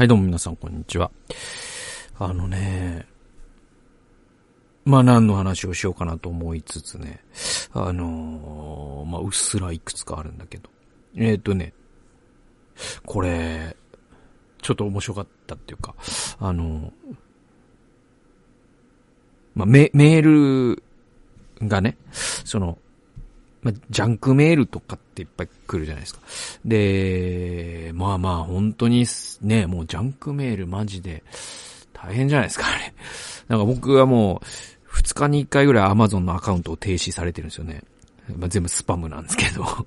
はい、どうも皆さん、こんにちは。あのね、まあ何の話をしようかなと思いつつね、あのー、まあうっすらいくつかあるんだけど。えっ、ー、とね、これ、ちょっと面白かったっていうか、あの、まあメ、メールがね、その、まあ、ジャンクメールとかっていっぱい来るじゃないですか。で、まあまあ本当にね、もうジャンクメールマジで大変じゃないですか、あれ。なんか僕はもう、二日に一回ぐらい Amazon のアカウントを停止されてるんですよね。まあ、全部スパムなんですけど。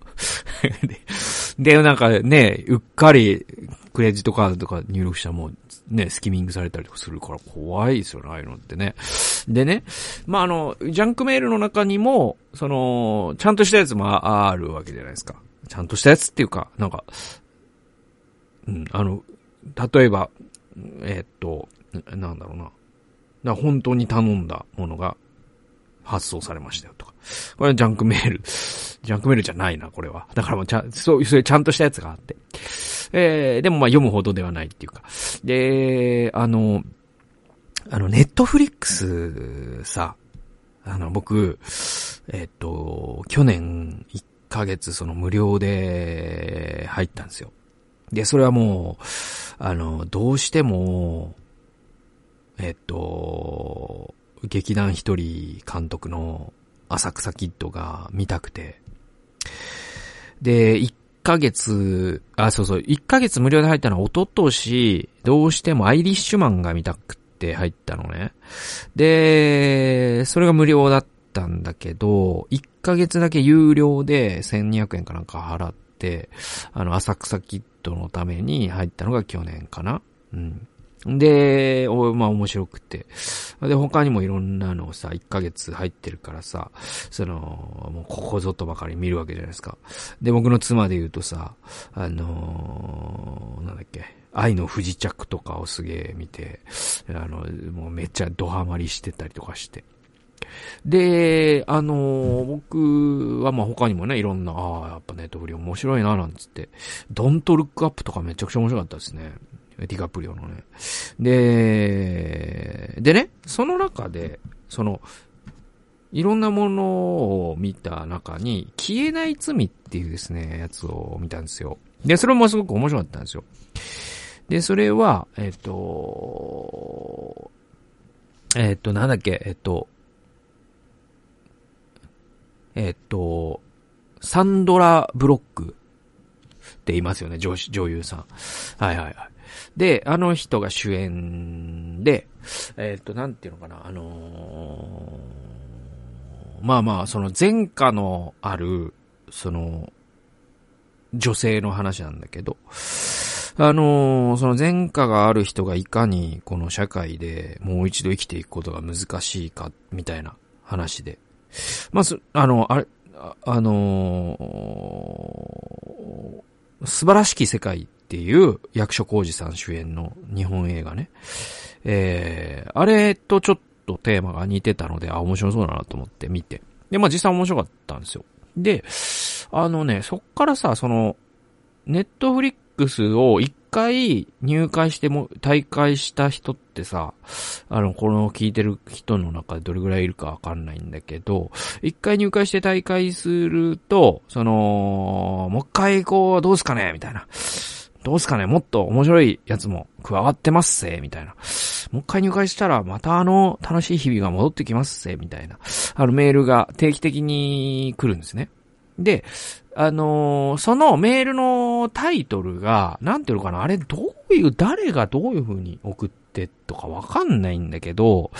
で、なんかね、うっかりクレジットカードとか入力したらもうね、スキミングされたりとかするから怖いですよね、ああいうのってね。でね、まあ、あの、ジャンクメールの中にも、その、ちゃんとしたやつもあるわけじゃないですか。ちゃんとしたやつっていうか、なんか、うん、あの、例えば、えー、っと、なんだろうな。な本当に頼んだものが発送されましたよとか。これはジャンクメール。ジャンクメールじゃないな、これは。だからもうちゃん、そう、それちゃんとしたやつがあって。えー、でもまあ読むほどではないっていうか。で、あの、あの、ネットフリックスさ、あの、僕、えっと、去年1ヶ月その無料で入ったんですよ。で、それはもう、あの、どうしても、えっと、劇団一人監督の浅草キッドが見たくて。で、1ヶ月、あ、そうそう、1ヶ月無料で入ったのは一昨年、どうしてもアイリッシュマンが見たくて入ったのね。で、それが無料だったんだけど、1ヶ月だけ有料で1200円かなんか払って、あの、浅草キットのために入ったのが去年かな。うん。で、まあ面白くて。で、他にもいろんなのをさ、1ヶ月入ってるからさ、その、もうここぞとばかり見るわけじゃないですか。で、僕の妻で言うとさ、あのー、なんだっけ、愛の不時着とかをすげえ見て、あの、もうめっちゃドハマりしてたりとかして。で、あのー、僕はまあ他にもね、いろんな、ああ、やっぱネットフリ面白いな、なんつって、ドントルックアップとかめちゃくちゃ面白かったですね。ディカプリオのね。で、でね、その中で、その、いろんなものを見た中に、消えない罪っていうですね、やつを見たんですよ。で、それもすごく面白かったんですよ。で、それは、えっ、と、えっ、と、なんだっけ、えっ、と、えっ、と、サンドラ・ブロックって言いますよね、女女優さん。はいはいはい。で、あの人が主演で、えっ、と、なんていうのかな、あのー、まあまあ、その前科のある、その、女性の話なんだけど、あのー、その前科がある人がいかにこの社会でもう一度生きていくことが難しいか、みたいな話で。まず、あの、あれ、あ、あのー、素晴らしき世界っていう役所広司さん主演の日本映画ね。えー、あれとちょっとテーマが似てたので、あ、面白そうだなと思って見て。で、まあ実際面白かったんですよ。で、あのね、そっからさ、その、ネットフリックスを一回入会しても、大会した人ってさ、あの、この聞いてる人の中でどれぐらいいるかわかんないんだけど、一回入会して大会すると、その、もう一回こう、どうすかねみたいな。どうすかねもっと面白いやつも加わってますせみたいな。もう一回入会したら、またあの、楽しい日々が戻ってきますせみたいな。あの、メールが定期的に来るんですね。で、あのー、そのメールのタイトルが、なんていうのかな、あれどういう、誰がどういう風に送ってとかわかんないんだけど、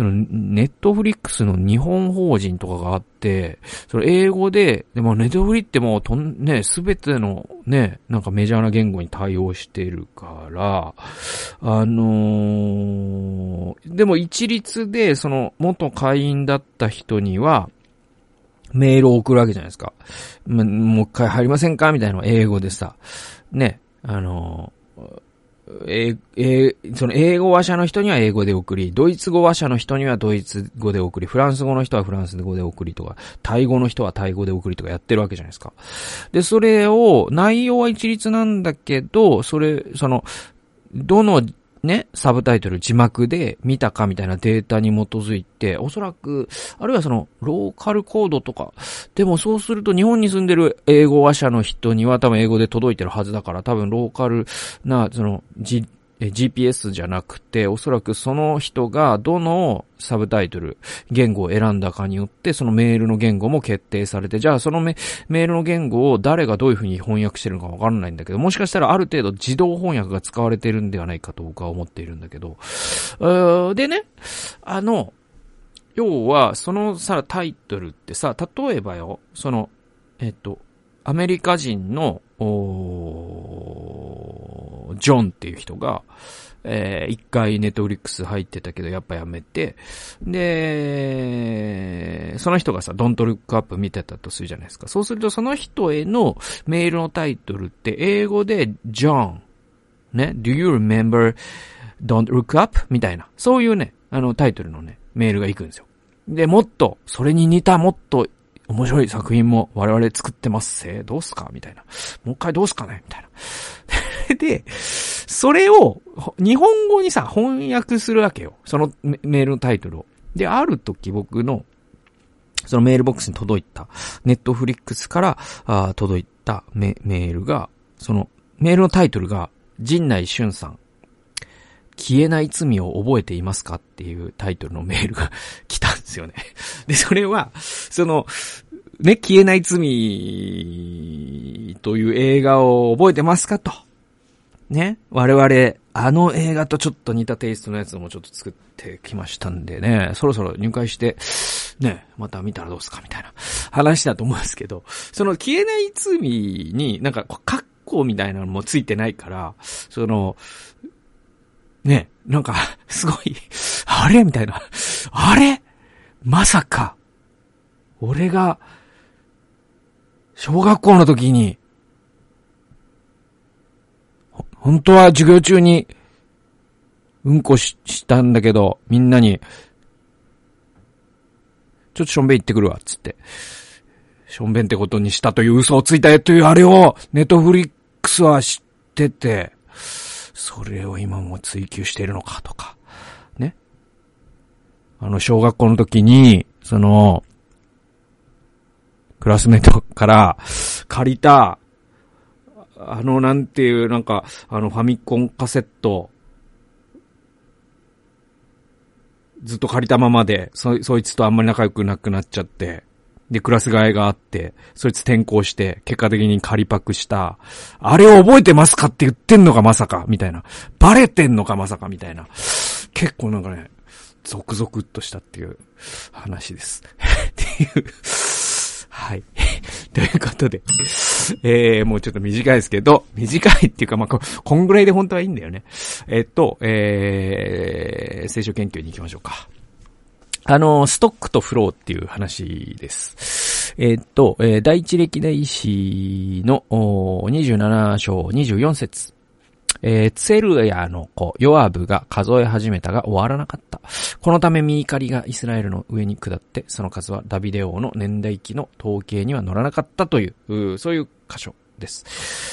その、ネットフリックスの日本法人とかがあって、その英語で、でもネットフリってもうとん、ね、すべてのね、なんかメジャーな言語に対応してるから、あのー、でも一律で、その、元会員だった人には、メールを送るわけじゃないですか。もう一回入りませんか？みたいな英語でさ。ね。あの、え、え、その英語話者の人には英語で送り、ドイツ語話者の人にはドイツ語で送り、フランス語の人はフランス語で送りとか、タイ語の人はタイ語で送りとかやってるわけじゃないですか。で、それを、内容は一律なんだけど、それ、その、どのね、サブタイトル、字幕で見たかみたいなデータに基づいて、おそらく、あるいはその、ローカルコードとか、でもそうすると日本に住んでる英語話者の人には多分英語で届いてるはずだから、多分ローカルな、その、GPS じゃなくて、おそらくその人がどのサブタイトル、言語を選んだかによって、そのメールの言語も決定されて、じゃあそのメールの言語を誰がどういうふうに翻訳してるのかわからないんだけど、もしかしたらある程度自動翻訳が使われてるんではないかと僕は思っているんだけど、でね、あの、要は、そのさ、タイトルってさ、例えばよ、その、えっと、アメリカ人の、ジョンっていう人が、えー、一回ネットフリックス入ってたけど、やっぱやめて、で、その人がさ、ドントルックアップ見てたとするじゃないですか。そうするとその人へのメールのタイトルって英語で、ジョン、ね、do you remember don't look up? みたいな、そういうね、あのタイトルのね、メールが行くんですよ。で、もっと、それに似たもっと面白い作品も我々作ってますせ。どうすか？みたいな。もう一回どうすかね？みたいな。で、それを日本語にさ、翻訳するわけよ。そのメールのタイトルを。で、ある時僕の、そのメールボックスに届いた、ネットフリックスからあ届いたメールが、そのメールのタイトルが、陣内俊さん、消えない罪を覚えていますかっていうタイトルの メールが 来たんですよね。で、それは、その、ね、消えない罪という映画を覚えてますかと。ね、我々、あの映画とちょっと似たテイストのやつもちょっと作ってきましたんでね、そろそろ入会して、ね、また見たらどうすかみたいな 話だと思うんですけど、その消えない罪になんか、格好みたいなのもついてないから、その、ね、なんか、すごい、あれみたいな。あれ？まさか、俺が、小学校の時に、本当は授業中に、うんこししたんだけど、みんなに、ちょっとしょんべん行ってくるわ、つって。しょんべんってことにしたという嘘をついたというあれを、ネットフリックスは知ってて、それを今も追求しているのかとか、ね。あの、小学校の時に、その、クラスメイトから借りた、あの、なんていう、なんか、あの、ファミコンカセット、ずっと借りたままで、そ、そいつとあんまり仲良くなくなっちゃって、で、クラス替えがあって、そいつ転校して、結果的に仮パクした、あれを覚えてますかって言ってんのかまさかみたいな。バレてんのかまさかみたいな。結構なんかね、ゾクゾクっとしたっていう話です。っていう。はい。ということで、えー、もうちょっと短いですけど、短いっていうか、まあ、こ、んぐらいで本当はいいんだよね。えっと、えー、聖書研究に行きましょうか。あの、ストックとフローっていう話です。えー、っと、えー、第一歴代史の27章24節えー、ツェルヤの子、ヨアブが数え始めたが終わらなかった。このためミーカリがイスラエルの上に下って、その数はダビデ王の年代記の統計には乗らなかったという、うそういう箇所です。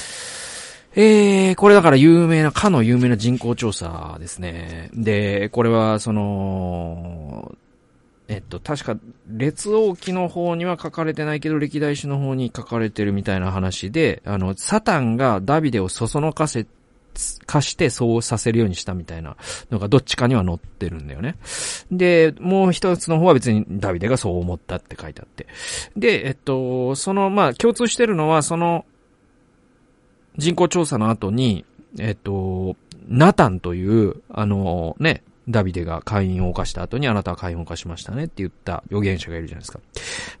えー、これだから有名な、かの有名な人口調査ですね。で、これは、その、えっと、確か、列王記の方には書かれてないけど、歴代史の方に書かれてるみたいな話で、あの、サタンがダビデをそそのかせ、かしてそうさせるようにしたみたいなのがどっちかには載ってるんだよね。で、もう一つの方は別にダビデがそう思ったって書いてあって。で、えっと、その、まあ、共通してるのは、その、人口調査の後に、えっと、ナタンという、あのね、ダビデが会員を犯した後にあなたは会員を犯しましたねって言った預言者がいるじゃないですか。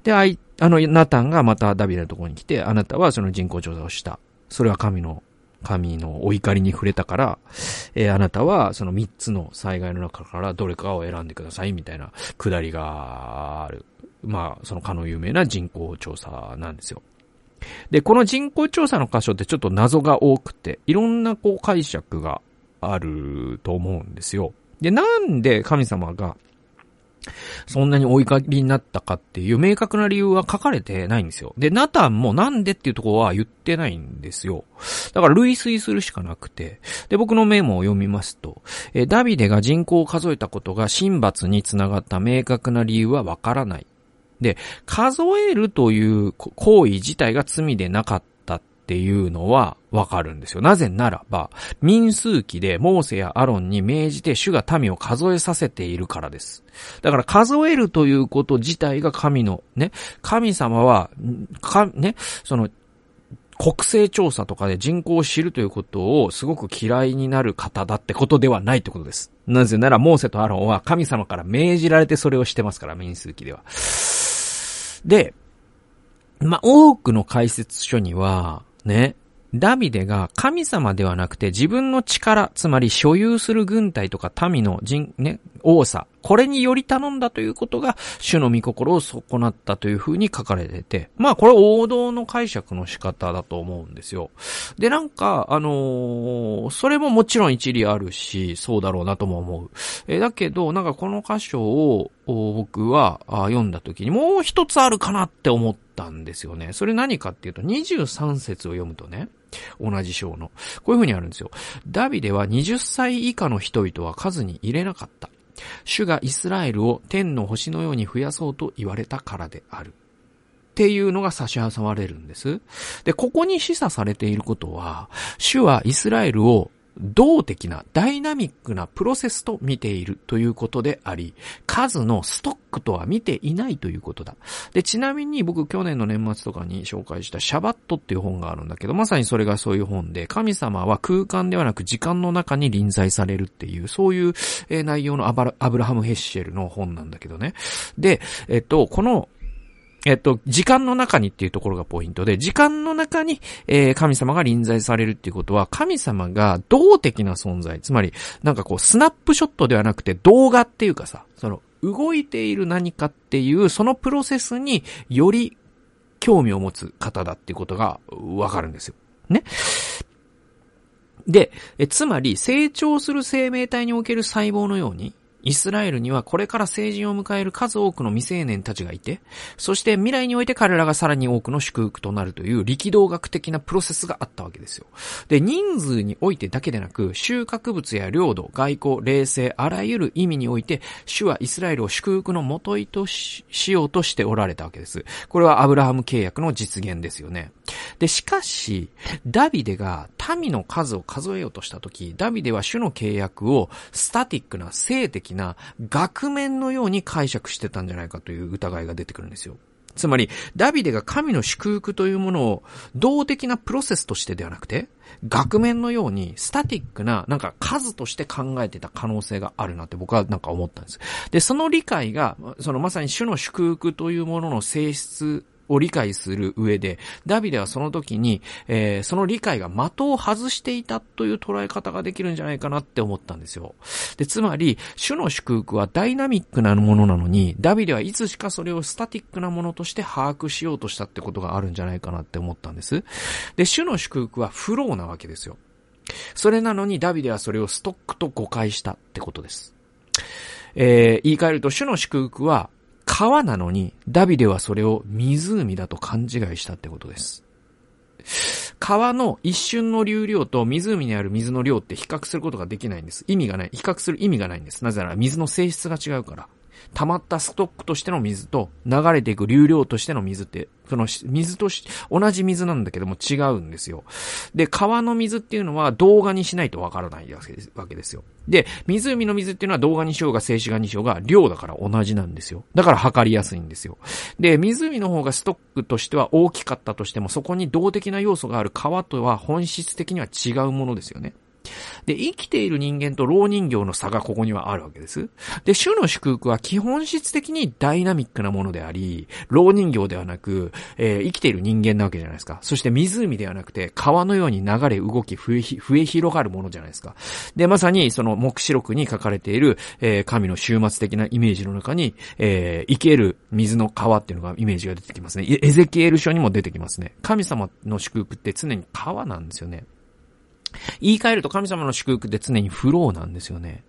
で、あい、あの、ナタンがまたダビデのところに来て、あなたはその人口調査をした。それは神の、神のお怒りに触れたから、えー、あなたはその三つの災害の中からどれかを選んでくださいみたいなくだりがある。まあ、そのかの有名な人口調査なんですよ。で、この人口調査の箇所ってちょっと謎が多くて、いろんなこう解釈があると思うんですよ。で、なんで神様が、そんなにお怒りになったかっていう明確な理由は書かれてないんですよ。で、ナタンもなんでっていうところは言ってないんですよ。だから類推するしかなくて。で、僕のメモを読みますと、えダビデが人口を数えたことが神罰につながった明確な理由はわからない。で、数えるという行為自体が罪でなかったっていうのはわかるんですよ。なぜならば、民数記でモーセやアロンに命じて主が民を数えさせているからです。だから数えるということ自体が神の、ね、神様は、か、ね、その、国勢調査とかで人口を知るということをすごく嫌いになる方だってことではないってことです。なぜなら、モーセとアロンは神様から命じられてそれをしてますから、民数記では。で、ま、多くの解説書には、ね、ダビデが神様ではなくて自分の力、つまり所有する軍隊とか民の人、ね、王さ、これにより頼んだということが主の御心を損なったというふうに書かれてて、まあこれ王道の解釈の仕方だと思うんですよ。で、なんか、あのー、それももちろん一理あるし、そうだろうなとも思う。えだけど、なんかこの箇所を僕は読んだ時にもう一つあるかなって思ってたんですよね。それ何かっていうと、23節を読むとね、同じ章の。こういう風にあるんですよ。ダビデは20歳以下の人々は数に入れなかった。主がイスラエルを天の星のように増やそうと言われたからである。っていうのが差し挟まれるんです。で、ここに示唆されていることは、主はイスラエルを動的なダイナミックなプロセスと見ているということであり、数のストックとは見ていないということだ。で、ちなみに僕去年の年末とかに紹介したシャバットっていう本があるんだけど、まさにそれがそういう本で、神様は空間ではなく時間の中に臨在されるっていう、そういう、内容のアブラハム・ヘッシェルの本なんだけどね。で、えっと、このえっと、時間の中にっていうところがポイントで、時間の中に、えー、神様が臨在されるっていうことは、神様が動的な存在、つまり、なんかこう、スナップショットではなくて動画っていうかさ、その、動いている何かっていう、そのプロセスにより興味を持つ方だっていうことがわかるんですよ。ね。で、えつまり成長する生命体における細胞のように、イスラエルにはこれから成人を迎える数多くの未成年たちがいて、そして未来において彼らがさらに多くの祝福となるという力道学的なプロセスがあったわけですよ。で、人数においてだけでなく、収穫物や領土、外交、霊性、あらゆる意味において、主はイスラエルを祝福の元いとしようとしておられたわけです。これはアブラハム契約の実現ですよね。で、しかし、ダビデが民の数を数えようとしたとき、ダビデは主の契約をスタティックな性的な額面のように解釈してたんじゃないかという疑いが出てくるんですよ。つまり、ダビデが神の祝福というものを動的なプロセスとしてではなくて、額面のようにスタティックな、なんか数として考えてた可能性があるなって僕はなんか思ったんです。で、その理解が、そのまさに主の祝福というものの性質を理解する上で、ダビデはその時に、えー、その理解が的を外していたという捉え方ができるんじゃないかなって思ったんですよ。で、つまり、主の祝福はダイナミックなものなのに、ダビデはいつしかそれをスタティックなものとして把握しようとしたってことがあるんじゃないかなって思ったんです。で、主の祝福はフローなわけですよ。それなのにダビデはそれをストックと誤解したってことです。えー、言い換えると、主の祝福は川なのに、ダビデはそれを湖だと勘違いしたってことです。川の一瞬の流量と湖にある水の量って比較することができないんです。意味がない。比較する意味がないんです。なぜなら水の性質が違うから。溜まったストックとしての水と流れていく流量としての水ってその水とし、同じ水なんだけども違うんですよ。で、川の水っていうのは動画にしないとわからないわけですよ。で、湖の水っていうのは動画にしようが静止画にしようが量だから同じなんですよ。だから測りやすいんですよ。で、湖の方がストックとしては大きかったとしても、そこに動的な要素がある川とは本質的には違うものですよね。で、生きている人間と老人形の差がここにはあるわけです。で、主の祝福は基本質的にダイナミックなものであり、老人形ではなく、えー、生きている人間なわけじゃないですか。そして湖ではなくて、川のように流れ動き、増え、増え広がるものじゃないですか。で、まさにその目視録に書かれている、えー、神の終末的なイメージの中に、えー、生ける水の川っていうのがイメージが出てきますね。エゼキエル書にも出てきますね。神様の祝福って常に川なんですよね。言い換えると神様の祝福って常にフローなんですよね。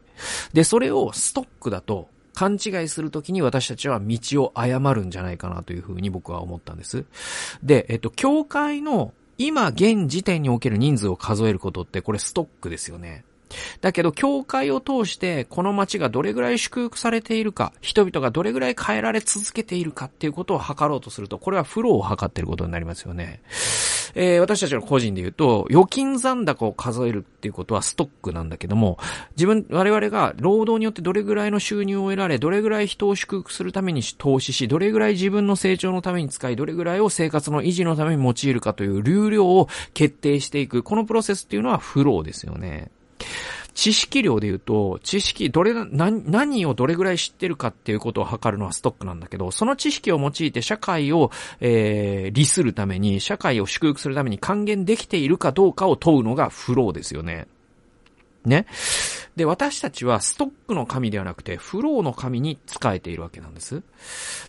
で、それをストックだと勘違いするときに私たちは道を誤るんじゃないかなというふうに僕は思ったんです。で、えっと、教会の今現時点における人数を数えることってこれストックですよね。だけど、教会を通して、この街がどれぐらい祝福されているか、人々がどれぐらい変えられ続けているかっていうことを測ろうとすると、これはフローを測っていることになりますよね。えー、私たちの個人で言うと、預金残高を数えるっていうことはストックなんだけども、自分、我々が労働によってどれぐらいの収入を得られ、どれぐらい人を祝福するために投資し、どれぐらい自分の成長のために使い、どれぐらいを生活の維持のために用いるかという流量を決定していく。このプロセスっていうのはフローですよね。知識量で言うと、知識、どれ、何、何をどれぐらい知ってるかっていうことを測るのはストックなんだけど、その知識を用いて社会を、えー、利するために、社会を祝福するために還元できているかどうかを問うのがフローですよね。ね。で、私たちはストックの神ではなくて、フローの神に仕えているわけなんです。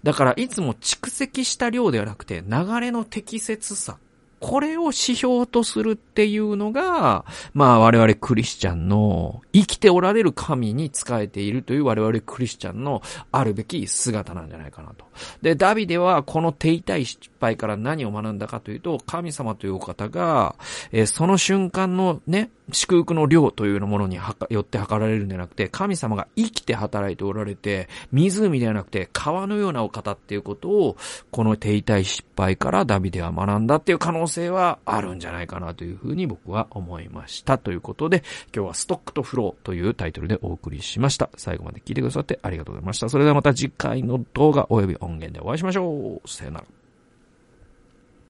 だから、いつも蓄積した量ではなくて、流れの適切さこれを指標とするっていうのが、まあ我々クリスチャンの生きておられる神に仕えているという我々クリスチャンのあるべき姿なんじゃないかなと。で、ダビデはこの手痛い失敗から何を学んだかというと、神様というお方が、えー、その瞬間のね、祝福の量というものによって測られるんじゃなくて、神様が生きて働いておられて、湖ではなくて川のようなお方っていうことを、この手痛い失敗からダビデは学んだっていう可能性はあるんじゃないかなというふうに僕は思いました。ということで、今日はストックとフローというタイトルでお送りしました。最後まで聞いてくださってありがとうございました。それではまた次回の動画及び音源でお会いしましょう。さよなら。